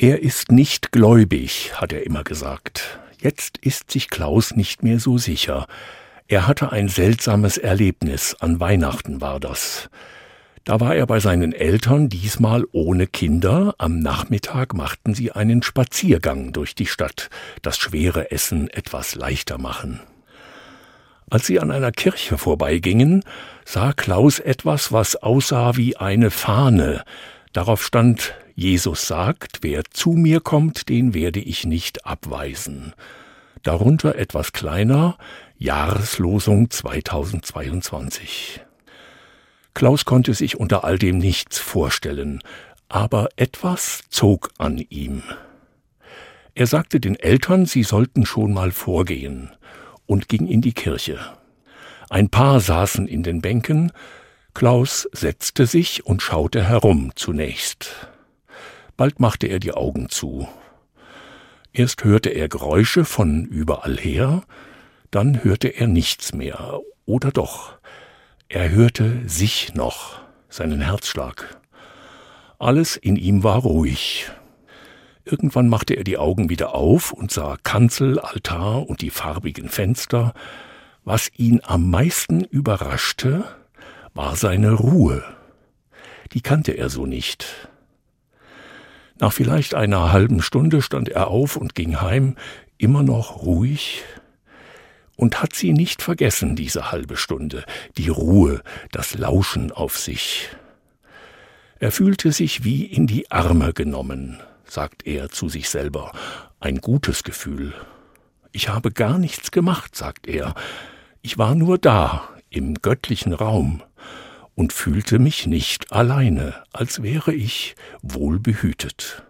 Er ist nicht gläubig, hat er immer gesagt. Jetzt ist sich Klaus nicht mehr so sicher. Er hatte ein seltsames Erlebnis, an Weihnachten war das. Da war er bei seinen Eltern, diesmal ohne Kinder. Am Nachmittag machten sie einen Spaziergang durch die Stadt, das schwere Essen etwas leichter machen. Als sie an einer Kirche vorbeigingen, sah Klaus etwas, was aussah wie eine Fahne. Darauf stand Jesus sagt, wer zu mir kommt, den werde ich nicht abweisen. Darunter etwas kleiner, Jahreslosung 2022. Klaus konnte sich unter all dem nichts vorstellen, aber etwas zog an ihm. Er sagte den Eltern, sie sollten schon mal vorgehen, und ging in die Kirche. Ein Paar saßen in den Bänken, Klaus setzte sich und schaute herum zunächst. Bald machte er die Augen zu. Erst hörte er Geräusche von überall her, dann hörte er nichts mehr, oder doch. Er hörte sich noch, seinen Herzschlag. Alles in ihm war ruhig. Irgendwann machte er die Augen wieder auf und sah Kanzel, Altar und die farbigen Fenster. Was ihn am meisten überraschte, war seine Ruhe. Die kannte er so nicht. Nach vielleicht einer halben Stunde stand er auf und ging heim, immer noch ruhig, und hat sie nicht vergessen, diese halbe Stunde, die Ruhe, das Lauschen auf sich. Er fühlte sich wie in die Arme genommen, sagt er zu sich selber, ein gutes Gefühl. Ich habe gar nichts gemacht, sagt er, ich war nur da, im göttlichen Raum, und fühlte mich nicht alleine, als wäre ich wohlbehütet.